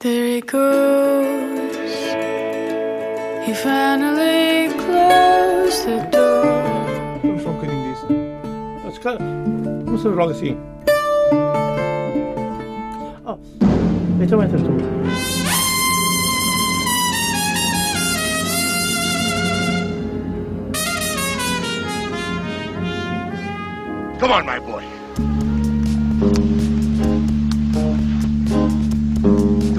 There he goes. He finally closed the door. I'm shocking this. That's kind of. What's the wrong thing? Oh, it's a winter storm. Come on, my boy.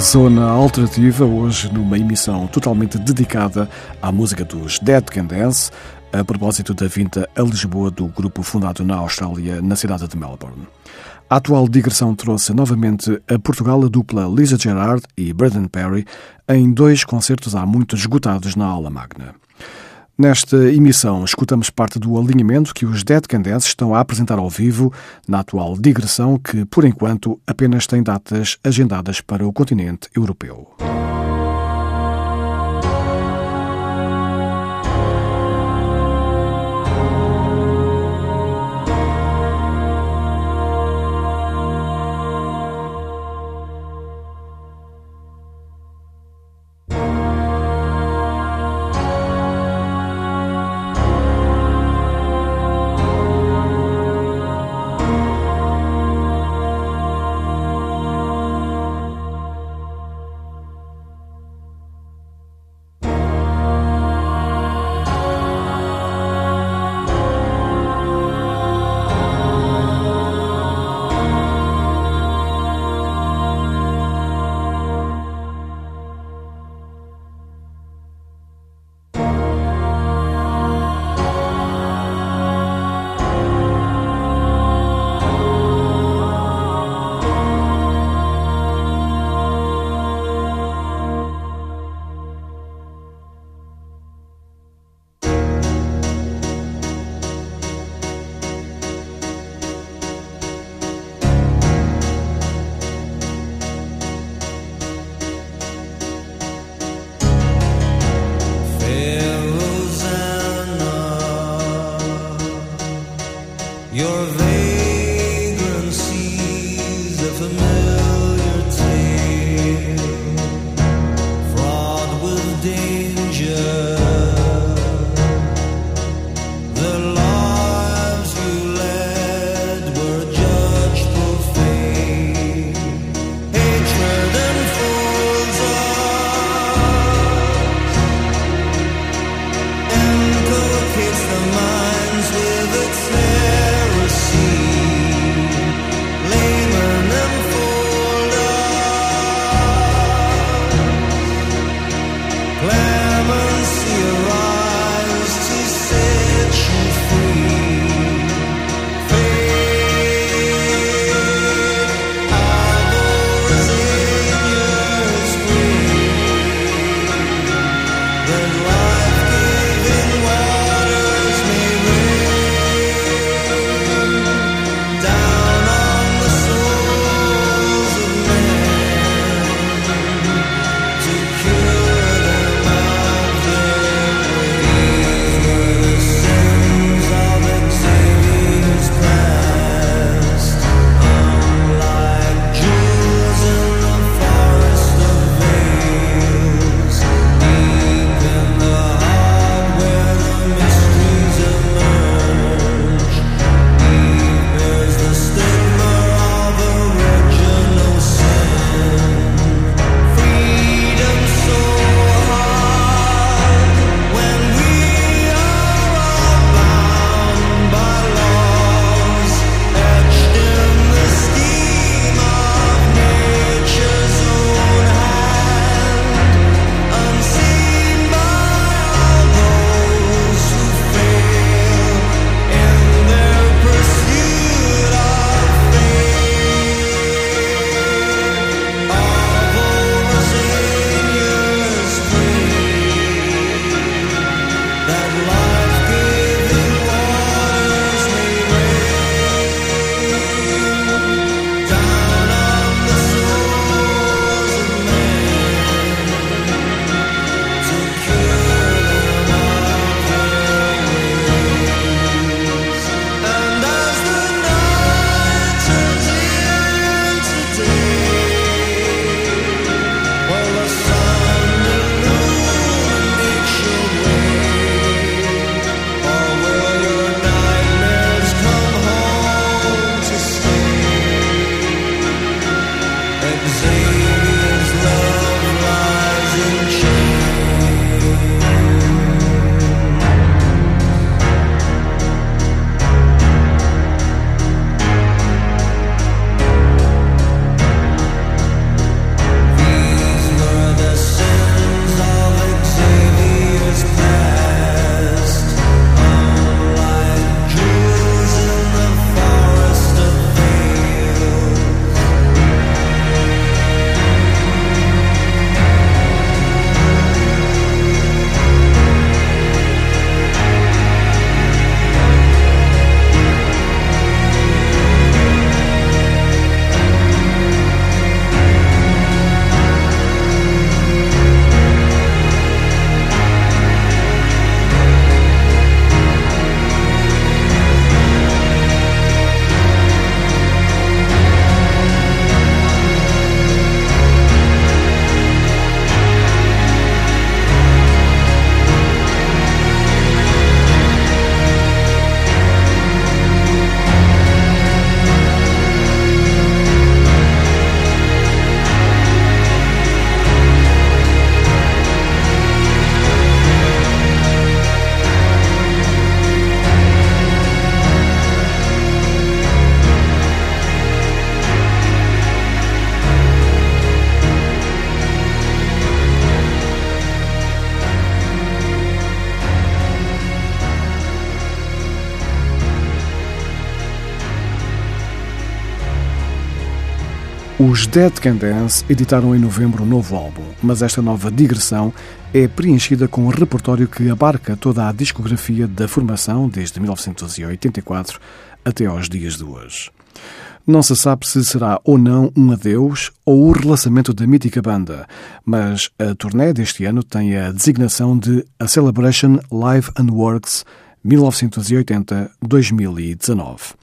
Zona Alternativa, hoje numa emissão totalmente dedicada à música dos Dead Can Dance, a propósito da vinda a Lisboa do grupo fundado na Austrália, na cidade de Melbourne. A atual digressão trouxe novamente a Portugal a dupla Lisa Gerard e Braden Perry em dois concertos há muito esgotados na aula magna. Nesta emissão, escutamos parte do alinhamento que os Dead Can Dance estão a apresentar ao vivo na atual digressão que, por enquanto, apenas tem datas agendadas para o continente europeu. Os Dead Can Dance editaram em novembro um novo álbum, mas esta nova digressão é preenchida com um repertório que abarca toda a discografia da formação desde 1984 até aos dias de hoje. Não se sabe se será ou não um adeus ou o relançamento da mítica banda, mas a turnê deste ano tem a designação de A Celebration Live and Works 1980-2019.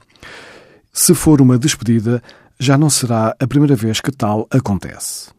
Se for uma despedida, já não será a primeira vez que tal acontece.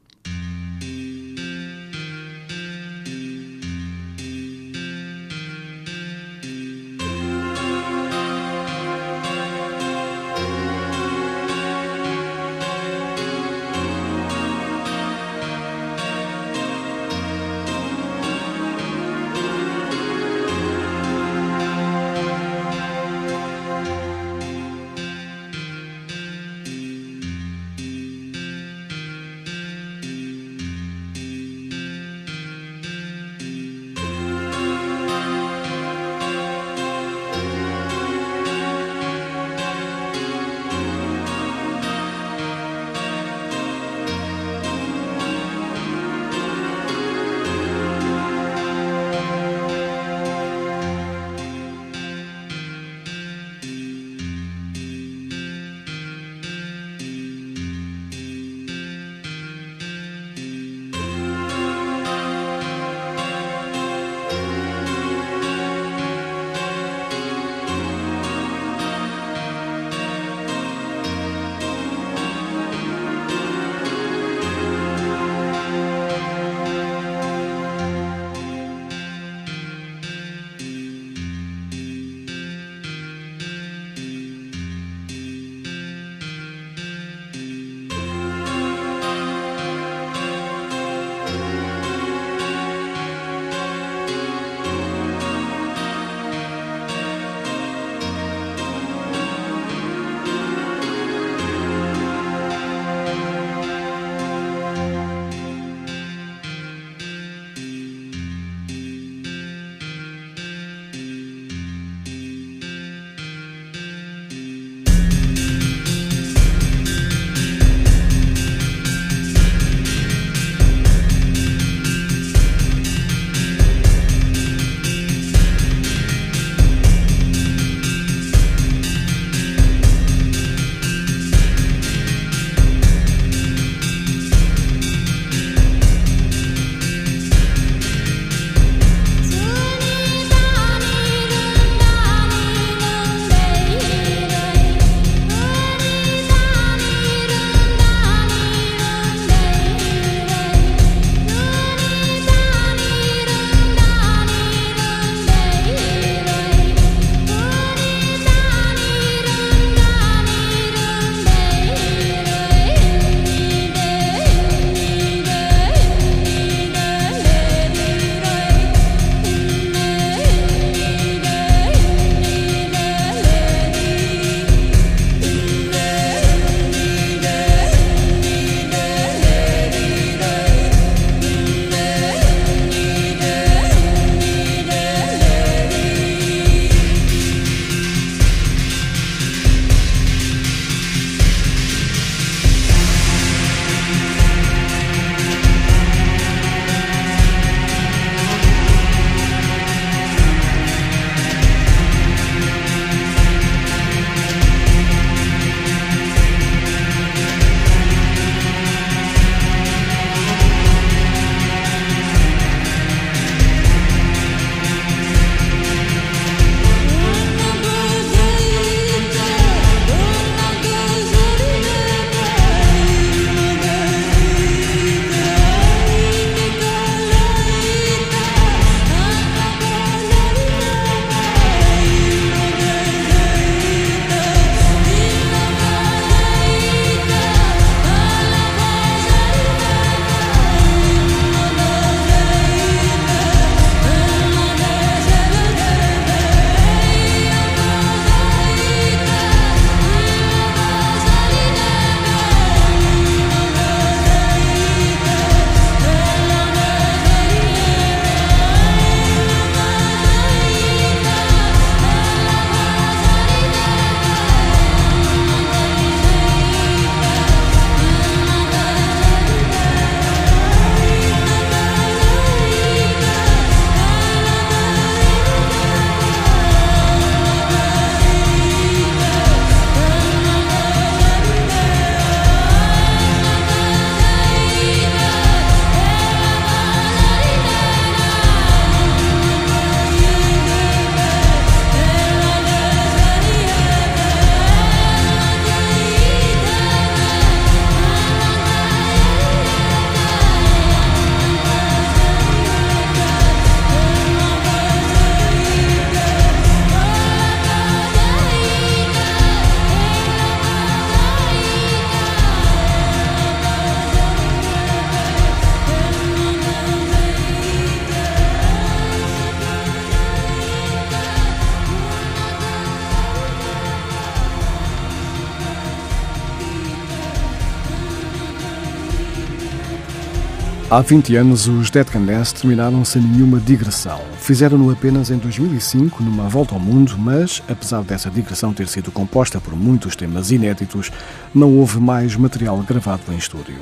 Há 20 anos, os Dead Can Dance terminaram sem nenhuma digressão. Fizeram-no apenas em 2005, numa volta ao mundo, mas, apesar dessa digressão ter sido composta por muitos temas inéditos, não houve mais material gravado em estúdio.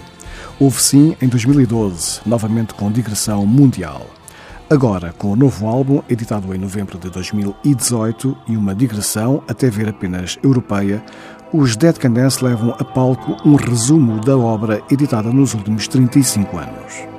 Houve sim em 2012, novamente com digressão mundial. Agora, com o novo álbum, editado em novembro de 2018 e uma digressão, até ver apenas europeia, os Dead Can Dance levam a palco um resumo da obra editada nos últimos 35 anos.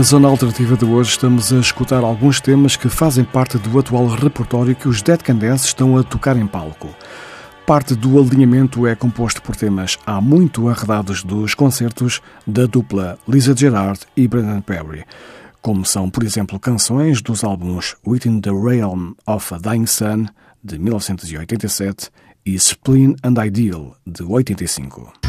Na zona alternativa de hoje estamos a escutar alguns temas que fazem parte do atual repertório que os Dead Can Dance estão a tocar em palco. Parte do alinhamento é composto por temas há muito arredados dos concertos da dupla Lisa Gerard e Brendan Perry, como são, por exemplo, canções dos álbuns Within the Realm of a Dying Sun, de 1987, e Spleen and Ideal, de 85.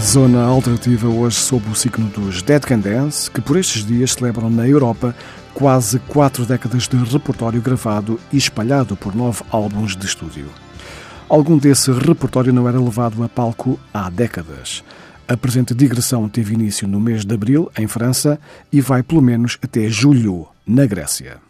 Zona alternativa hoje sob o signo dos Dead Can Dance, que por estes dias celebram na Europa quase quatro décadas de repertório gravado e espalhado por nove álbuns de estúdio. Algum desse repertório não era levado a palco há décadas. A presente digressão teve início no mês de abril, em França, e vai pelo menos até julho, na Grécia.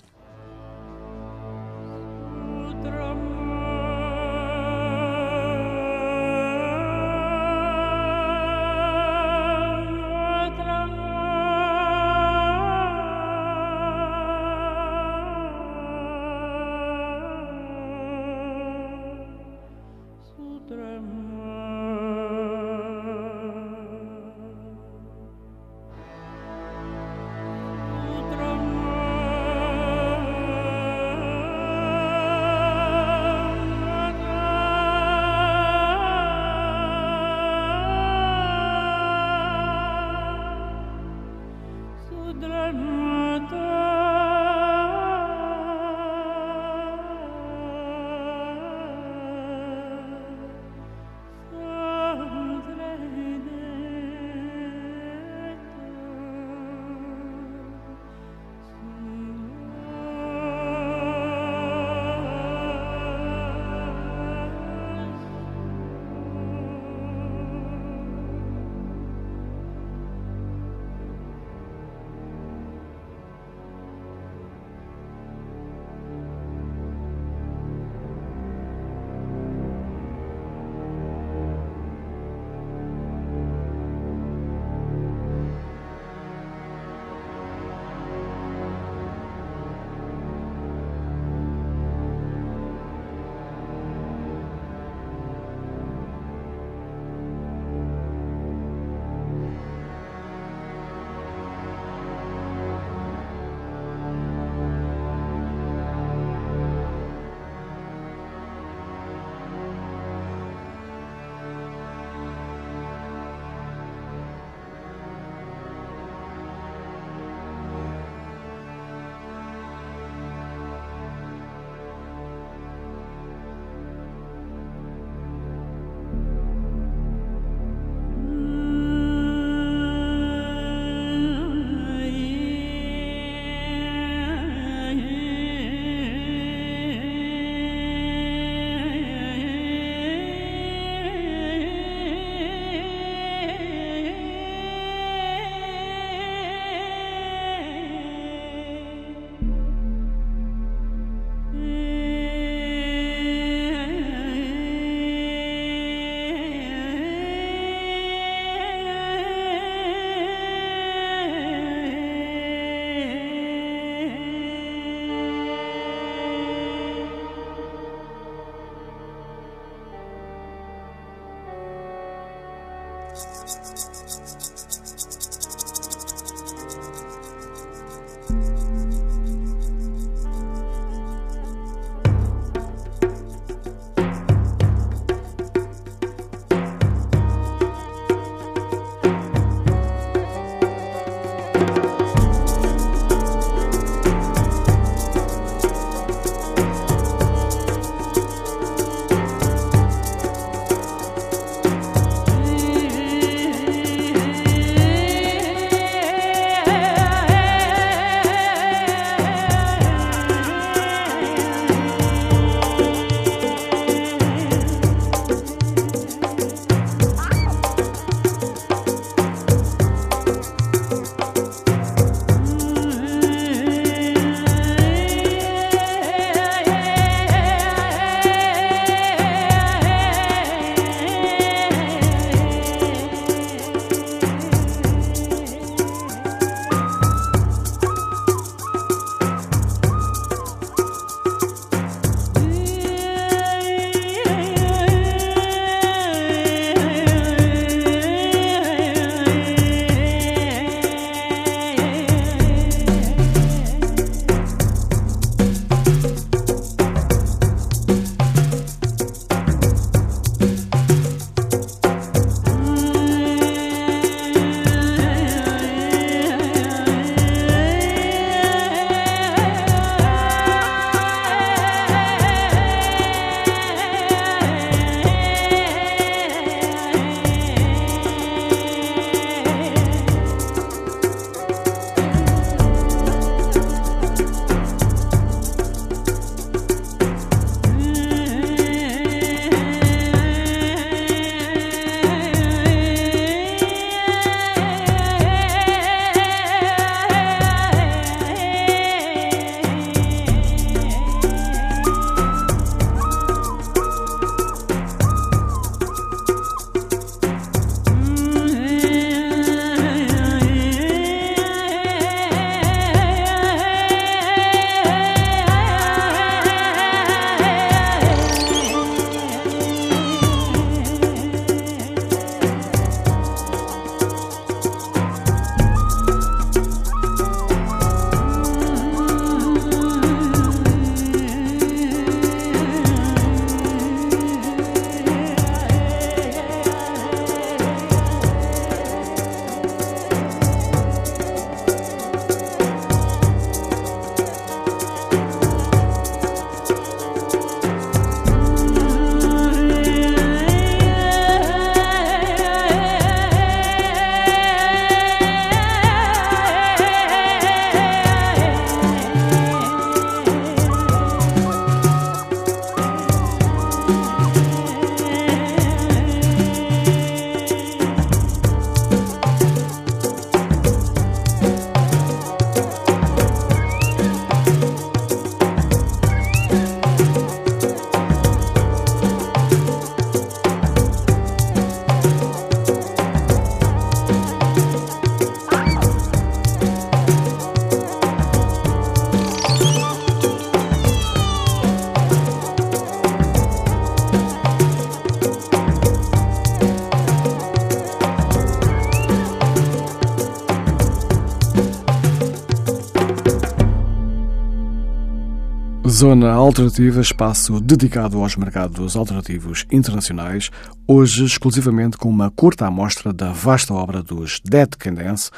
Zona Alternativa, espaço dedicado aos mercados alternativos internacionais, hoje exclusivamente com uma curta amostra da vasta obra dos Dead Can Dance,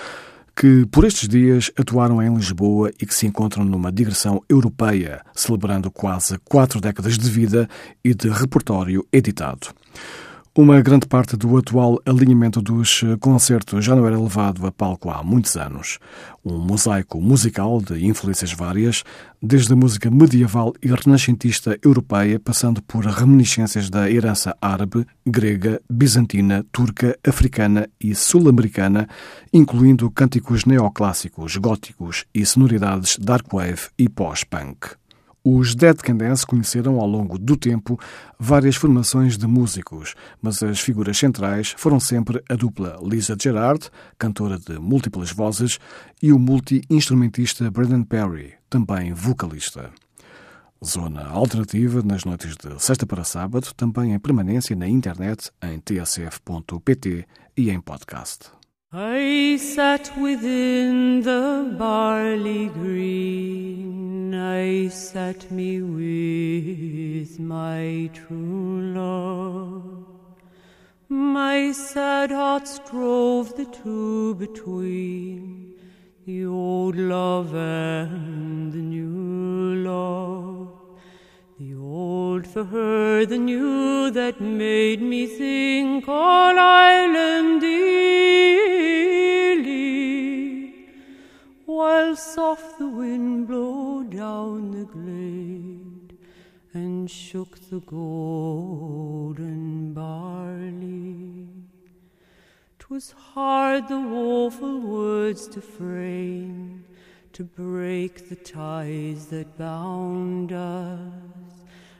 que por estes dias atuaram em Lisboa e que se encontram numa digressão europeia, celebrando quase quatro décadas de vida e de repertório editado. Uma grande parte do atual alinhamento dos concertos já não era levado a palco há muitos anos. Um mosaico musical de influências várias, desde a música medieval e renascentista europeia, passando por reminiscências da herança árabe, grega, bizantina, turca, africana e sul-americana, incluindo cânticos neoclássicos, góticos e sonoridades dark wave e pós-punk. Os Dead Can Dance conheceram ao longo do tempo várias formações de músicos, mas as figuras centrais foram sempre a dupla Lisa Gerard, cantora de múltiplas vozes, e o multi-instrumentista Brendan Perry, também vocalista. Zona alternativa nas noites de sexta para sábado, também em permanência na internet em tsf.pt e em podcast. I sat within the barley green, I sat me with my true love. My sad heart strove the two between the old love and the new love. The old for her, the new that made me think all island dearly, while soft the wind blow down the glade and shook the golden barley. 'Twas hard the woeful words to frame, to break the ties that bound us,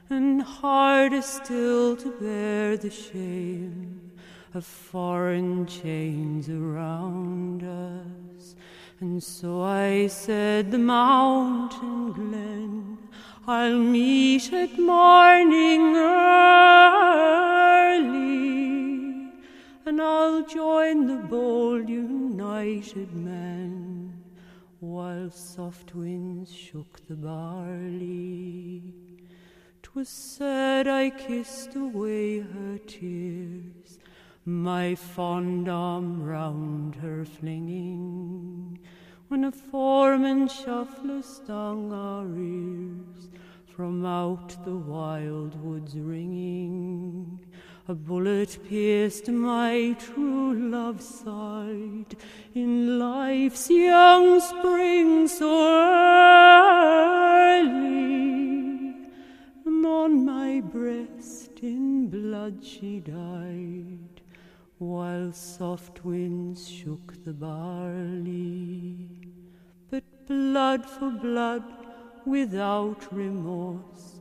and harder still to bear the shame of foreign chains around us. And so I said, The mountain glen I'll meet at morning early, and I'll join the bold united men while soft winds shook the barley. 'Twas said I kissed away her tears, my fond arm round her flinging, when a foreman shuffler stung our ears from out the wild woods ringing. A bullet pierced my true love's side in life's young spring so early, and on my breast in blood she died, while soft winds shook the barley. But blood for blood, without remorse,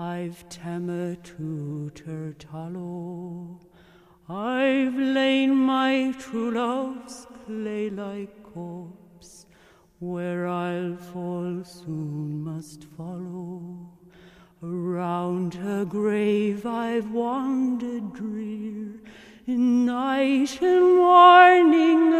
I've tamer to Turtallow. I've lain my true love's clay like corpse, where I'll fall soon must follow. Around her grave I've wandered drear, in night and morning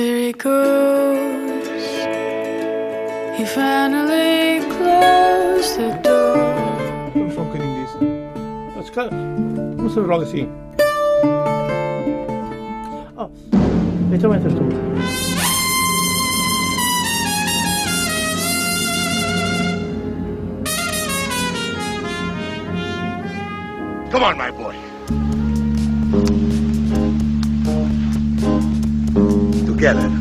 There he goes. He finally closed the door. I'm fucking in this. That's good. What's the wrong thing? Oh, it's a winter storm. Come on, my boy. Together.